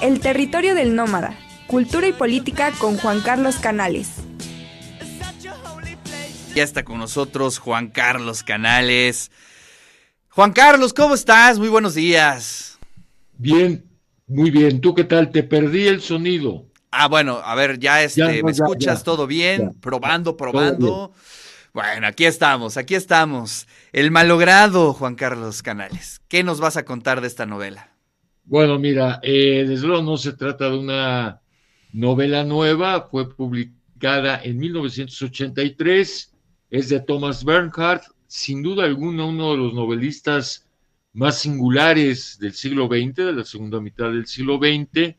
El territorio del nómada, cultura y política con Juan Carlos Canales. Ya está con nosotros Juan Carlos Canales. Juan Carlos, ¿cómo estás? Muy buenos días. Bien, muy bien. ¿Tú qué tal? Te perdí el sonido. Ah, bueno, a ver, ya este, ¿me escuchas todo bien? Probando, probando. Bueno, aquí estamos, aquí estamos. El malogrado Juan Carlos Canales. ¿Qué nos vas a contar de esta novela? Bueno, mira, eh, desde luego no se trata de una novela nueva, fue publicada en 1983, es de Thomas Bernhardt, sin duda alguna uno de los novelistas más singulares del siglo XX, de la segunda mitad del siglo XX.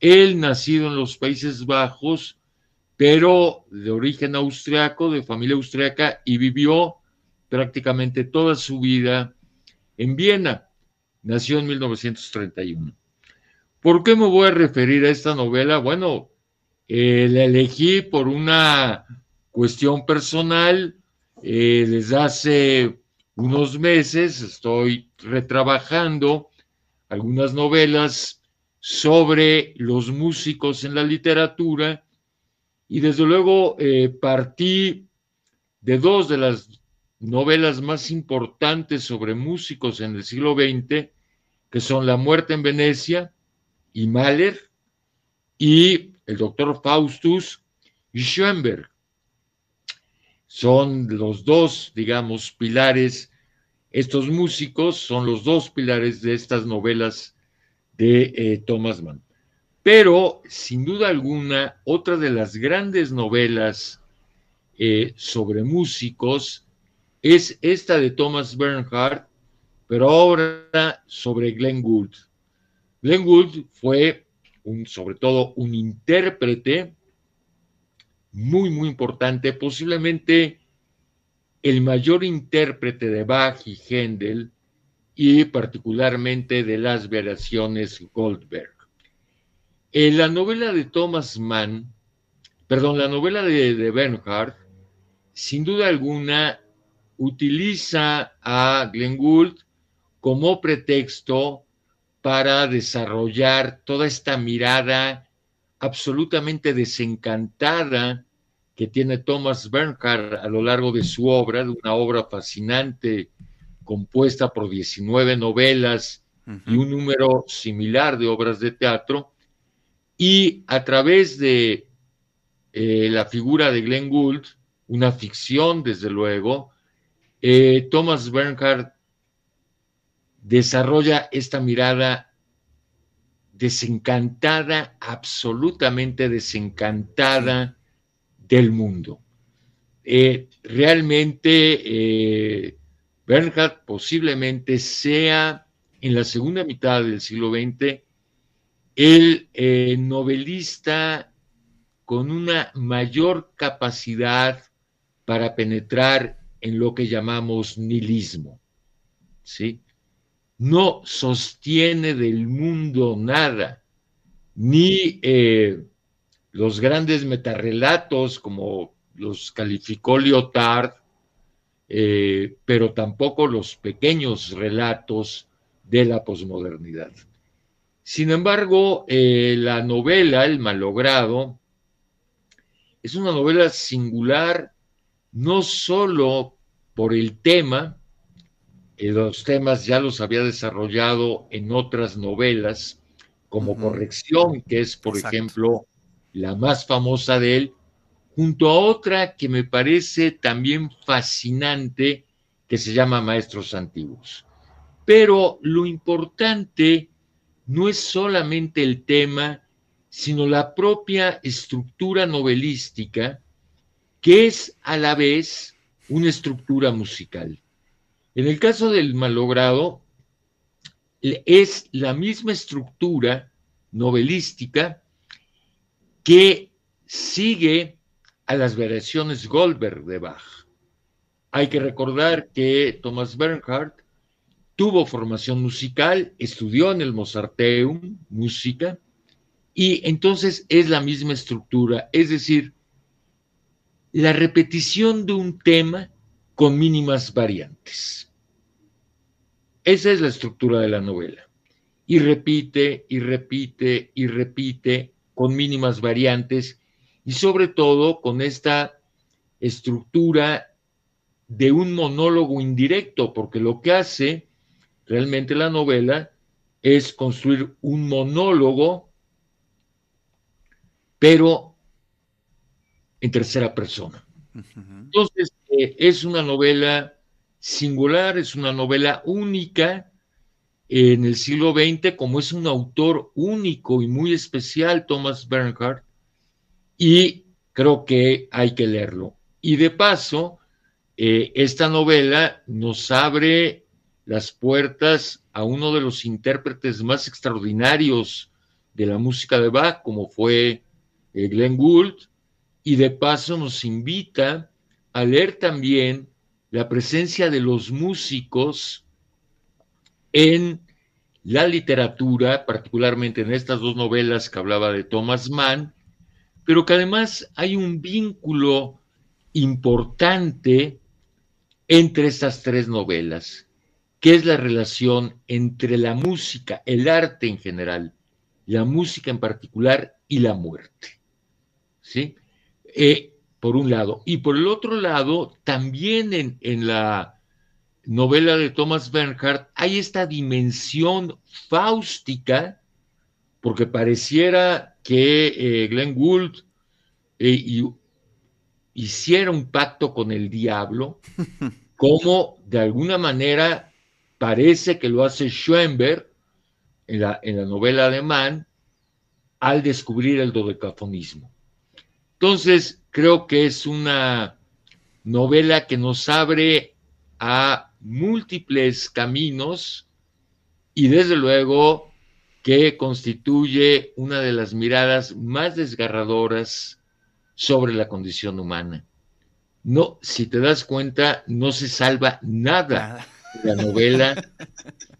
Él, nacido en los Países Bajos, pero de origen austriaco, de familia austriaca, y vivió prácticamente toda su vida en Viena. Nació en 1931. ¿Por qué me voy a referir a esta novela? Bueno, eh, la elegí por una cuestión personal. Eh, desde hace unos meses estoy retrabajando algunas novelas sobre los músicos en la literatura y desde luego eh, partí de dos de las novelas más importantes sobre músicos en el siglo XX, que son La muerte en Venecia y Mahler, y el doctor Faustus y Schoenberg. Son los dos, digamos, pilares, estos músicos son los dos pilares de estas novelas de eh, Thomas Mann. Pero, sin duda alguna, otra de las grandes novelas eh, sobre músicos es esta de Thomas Bernhardt, pero ahora sobre Glenn Gould. Glenn Gould fue un, sobre todo un intérprete muy, muy importante, posiblemente el mayor intérprete de Bach y Händel y particularmente de las variaciones Goldberg. En la novela de Thomas Mann, perdón, la novela de, de Bernhardt, sin duda alguna, utiliza a Glenn Gould como pretexto para desarrollar toda esta mirada absolutamente desencantada que tiene Thomas Bernhardt a lo largo de su obra, de una obra fascinante compuesta por 19 novelas y un número similar de obras de teatro, y a través de eh, la figura de Glenn Gould, una ficción desde luego, eh, Thomas Bernhardt desarrolla esta mirada desencantada, absolutamente desencantada del mundo. Eh, realmente Bernhardt posiblemente sea en la segunda mitad del siglo XX el eh, novelista con una mayor capacidad para penetrar en lo que llamamos nihilismo, ¿sí? No sostiene del mundo nada, ni eh, los grandes metarrelatos como los calificó Lyotard, eh, pero tampoco los pequeños relatos de la posmodernidad. Sin embargo, eh, la novela, El malogrado, es una novela singular no solo por el tema, eh, los temas ya los había desarrollado en otras novelas, como Corrección, que es, por ejemplo, la más famosa de él, junto a otra que me parece también fascinante, que se llama Maestros Antiguos. Pero lo importante no es solamente el tema, sino la propia estructura novelística, que es a la vez una estructura musical. En el caso del malogrado, es la misma estructura novelística que sigue a las variaciones Goldberg de Bach. Hay que recordar que Thomas Bernhardt tuvo formación musical, estudió en el Mozarteum música, y entonces es la misma estructura, es decir, la repetición de un tema con mínimas variantes. Esa es la estructura de la novela. y repite y repite y repite con mínimas variantes y sobre todo con esta estructura de un monólogo indirecto, porque lo que hace realmente la novela es construir un monólogo, pero en tercera persona. Entonces, eh, es una novela singular, es una novela única en el siglo XX, como es un autor único y muy especial, Thomas Bernhardt, y creo que hay que leerlo. Y de paso, eh, esta novela nos abre las puertas a uno de los intérpretes más extraordinarios de la música de Bach, como fue eh, Glenn Gould, y de paso nos invita a leer también la presencia de los músicos en la literatura, particularmente en estas dos novelas que hablaba de Thomas Mann, pero que además hay un vínculo importante entre estas tres novelas, que es la relación entre la música, el arte en general, la música en particular y la muerte. ¿Sí? Eh, por un lado. Y por el otro lado, también en, la novela de Thomas Bernhardt hay esta dimensión fáustica, porque pareciera que eh, Glenn Gould eh, hiciera un pacto con el diablo, como de alguna manera parece que lo hace Schoenberg en la, en la novela alemán al descubrir el dodecafonismo. Entonces, creo que es una novela que nos abre a múltiples caminos y desde luego que constituye una de las miradas más desgarradoras sobre la condición humana. No, si te das cuenta, no se salva nada de la novela,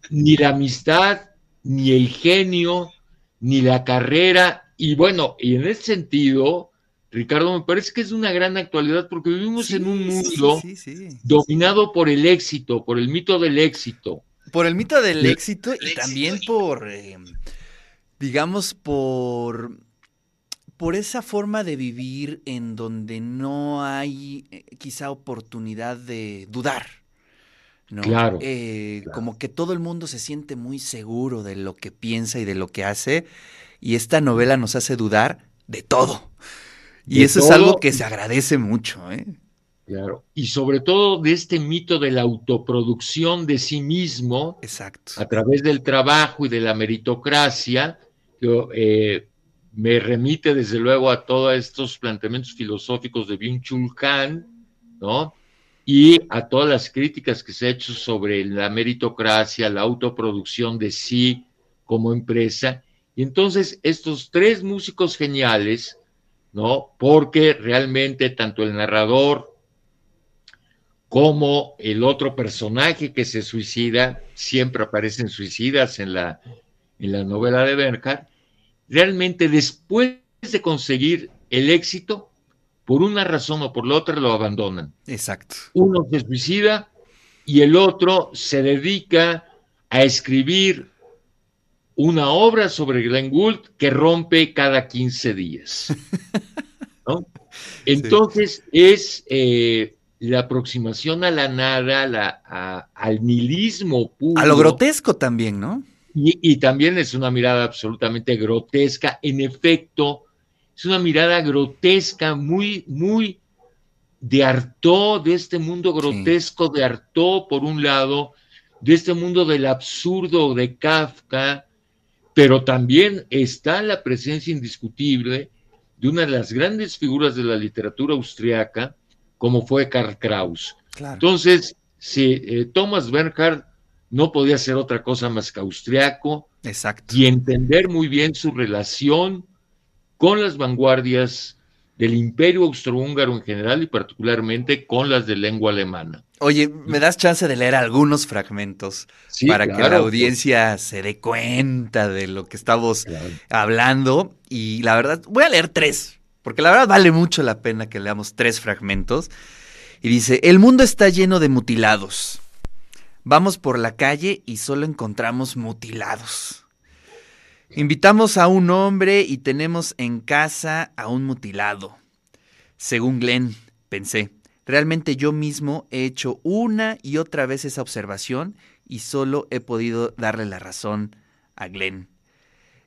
ni la amistad, ni el genio, ni la carrera. Y bueno, y en ese sentido, Ricardo, me parece que es una gran actualidad porque vivimos en un mundo dominado por el éxito, por el mito del éxito. Por el mito del éxito y también por, eh, digamos, por, por esa forma de vivir en donde no hay eh, quizá oportunidad de dudar. ¿no? Claro, eh, Como que todo el mundo se siente muy seguro de lo que piensa y de lo que hace. Y esta novela nos hace dudar de todo. Y eso es algo que se agradece mucho, ¿eh? Claro. Y sobre todo de este mito de la autoproducción de sí mismo. Exacto. A través del trabajo y de la meritocracia, que eh, me remite desde luego a todos estos planteamientos filosóficos de Byung-Chul Han, ¿no? Y a todas las críticas que se ha hecho sobre la meritocracia, la autoproducción de sí como empresa. Y entonces estos tres músicos geniales, ¿no? Porque realmente tanto el narrador como el otro personaje que se suicida, siempre aparecen suicidas en la, en la novela de Bernhardt, realmente después de conseguir el éxito, por una razón o por la otra lo abandonan. Exacto. Uno se suicida y el otro se dedica a escribir una obra sobre Glenn Gould que rompe cada 15 días. Entonces es eh, la aproximación a la nada, la, al nihilismo puro. A lo grotesco también, ¿no? Y, y, también es una mirada absolutamente grotesca. En efecto, es una mirada grotesca, muy, muy de Artaud, de este mundo grotesco de Artaud, por un lado, de este mundo del absurdo de Kafka, pero también está la presencia indiscutible de una de las grandes figuras de la literatura austriaca, como fue Karl Kraus. Entonces, si eh, Thomas Bernhard no podía ser otra cosa más que austriaco Exacto. y entender muy bien su relación con las vanguardias del imperio austrohúngaro en general y particularmente con las de lengua alemana. Oye, ¿me das chance de leer algunos fragmentos para que la audiencia se dé cuenta de lo que estamos hablando? Y la verdad, voy a leer tres, porque la verdad vale mucho la pena que leamos tres fragmentos. Y dice, el mundo está lleno de mutilados. Vamos por la calle y solo encontramos mutilados. Invitamos a un hombre y tenemos en casa a un mutilado. Según Glenn, pensé, realmente yo mismo he hecho una y otra vez esa observación y solo he podido darle la razón a Glenn.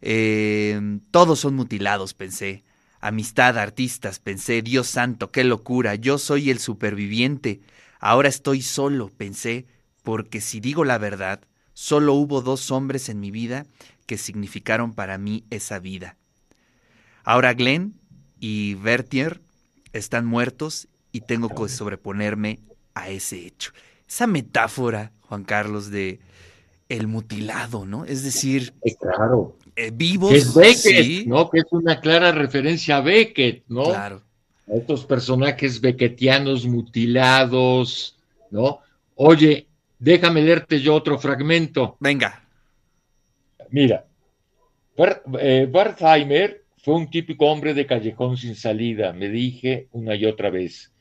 Eh, todos son mutilados, pensé. Amistad, artistas, pensé, Dios santo, qué locura, yo soy el superviviente. Ahora estoy solo, pensé, porque si digo la verdad, solo hubo dos hombres en mi vida que significaron para mí esa vida. Ahora Glenn y Bertier están muertos y tengo que sobreponerme a ese hecho. Esa metáfora, Juan Carlos, de el mutilado, ¿no? Es decir, claro. Eh, vivos. Es Beckett, ¿no? Que es una clara referencia a Beckett, ¿no? Claro. A estos personajes beckettianos mutilados, ¿no? Oye, déjame leerte yo otro fragmento. Venga. Mira, eh, Bartheimer fue un típico hombre de callejón sin salida, me dije una y otra vez.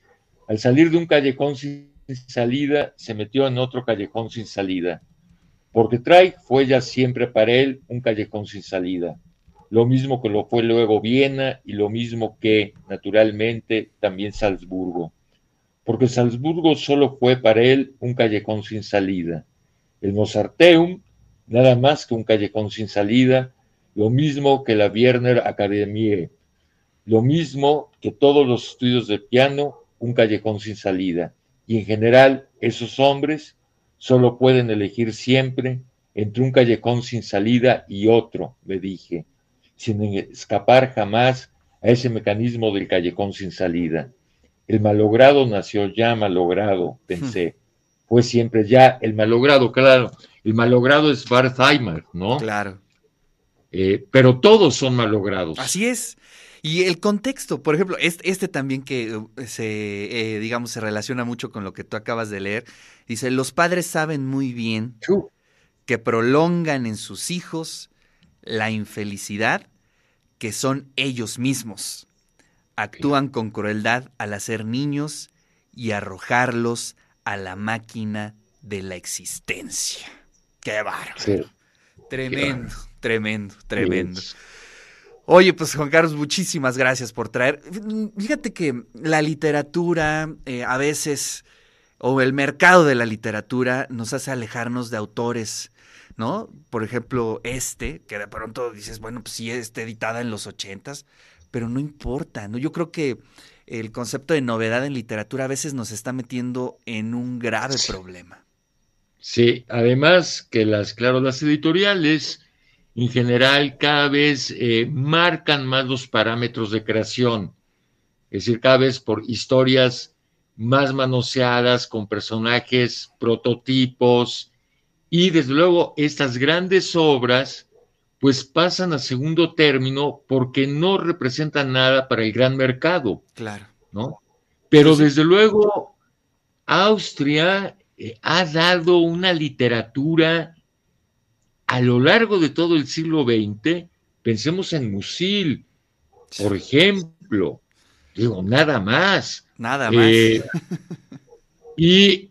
Al salir de un callejón sin salida, se metió en otro callejón sin salida. Porque Traig fue ya siempre para él un callejón sin salida, lo mismo que lo fue luego Viena y lo mismo que, naturalmente, también Salzburgo, porque Salzburgo solo fue para él un callejón sin salida, el Mozarteum nada más que un callejón sin salida, lo mismo que la Wiener Akademie, lo mismo que todos los estudios de piano, un callejón sin salida, y en general esos hombres Solo pueden elegir siempre entre un callejón sin salida y otro, le dije, sin escapar jamás a ese mecanismo del callejón sin salida. El malogrado nació ya malogrado, pensé. Fue siempre ya el malogrado, claro. El malogrado es Bartheimer, ¿no? Claro. Eh, pero todos son malogrados. Así es. Y el contexto, por ejemplo, este, este también que eh, se, eh, digamos, se relaciona mucho con lo que tú acabas de leer, dice, los padres saben muy bien que prolongan en sus hijos la infelicidad que son ellos mismos. Actúan con crueldad al hacer niños y arrojarlos a la máquina de la existencia. Qué bárbaro. Tremendo, tremendo, tremendo. Oye, pues Juan Carlos, muchísimas gracias por traer. Fíjate que la literatura eh, a veces, o el mercado de la literatura, nos hace alejarnos de autores, ¿no? Por ejemplo, este, que de pronto dices, bueno, pues sí, está editada en los ochentas, pero no importa, ¿no? Yo creo que el concepto de novedad en literatura a veces nos está metiendo en un grave problema. Sí, además que las, claro, las editoriales en general cada vez eh, marcan más los parámetros de creación, es decir, cada vez por historias más manoseadas, con personajes, prototipos, y desde luego estas grandes obras pues pasan a segundo término porque no representan nada para el gran mercado. Claro. ¿No? Pero desde luego Austria eh, ha dado una literatura a lo largo de todo el siglo XX, pensemos en Musil, por ejemplo, digo, nada más. Nada más. Eh, y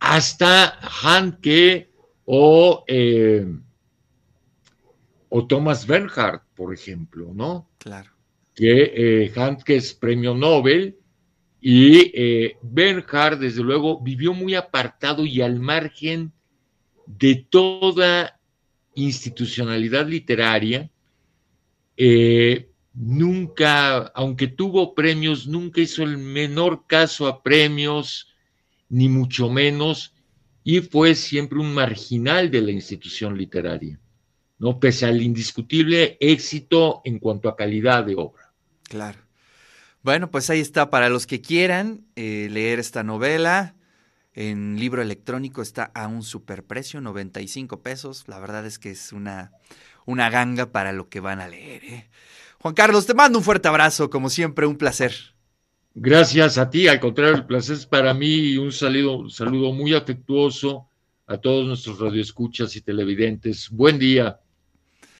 hasta Hanke o, eh, o Thomas Bernhard, por ejemplo, ¿no? Claro. Que eh, es premio Nobel y Bernhard, desde luego, vivió muy apartado y al margen de toda institucionalidad literaria, eh, nunca, aunque tuvo premios, nunca hizo el menor caso a premios, ni mucho menos, y fue siempre un marginal de la institución literaria, ¿no? Pese al indiscutible éxito en cuanto a calidad de obra. Claro. Bueno, pues ahí está, para los que quieran eh, leer esta novela, en libro electrónico está a un superprecio, 95 pesos. La verdad es que es una, una ganga para lo que van a leer. ¿eh? Juan Carlos, te mando un fuerte abrazo, como siempre, un placer. Gracias a ti, al contrario, el placer es para mí y un saludo, un saludo muy afectuoso a todos nuestros radioescuchas y televidentes. Buen día.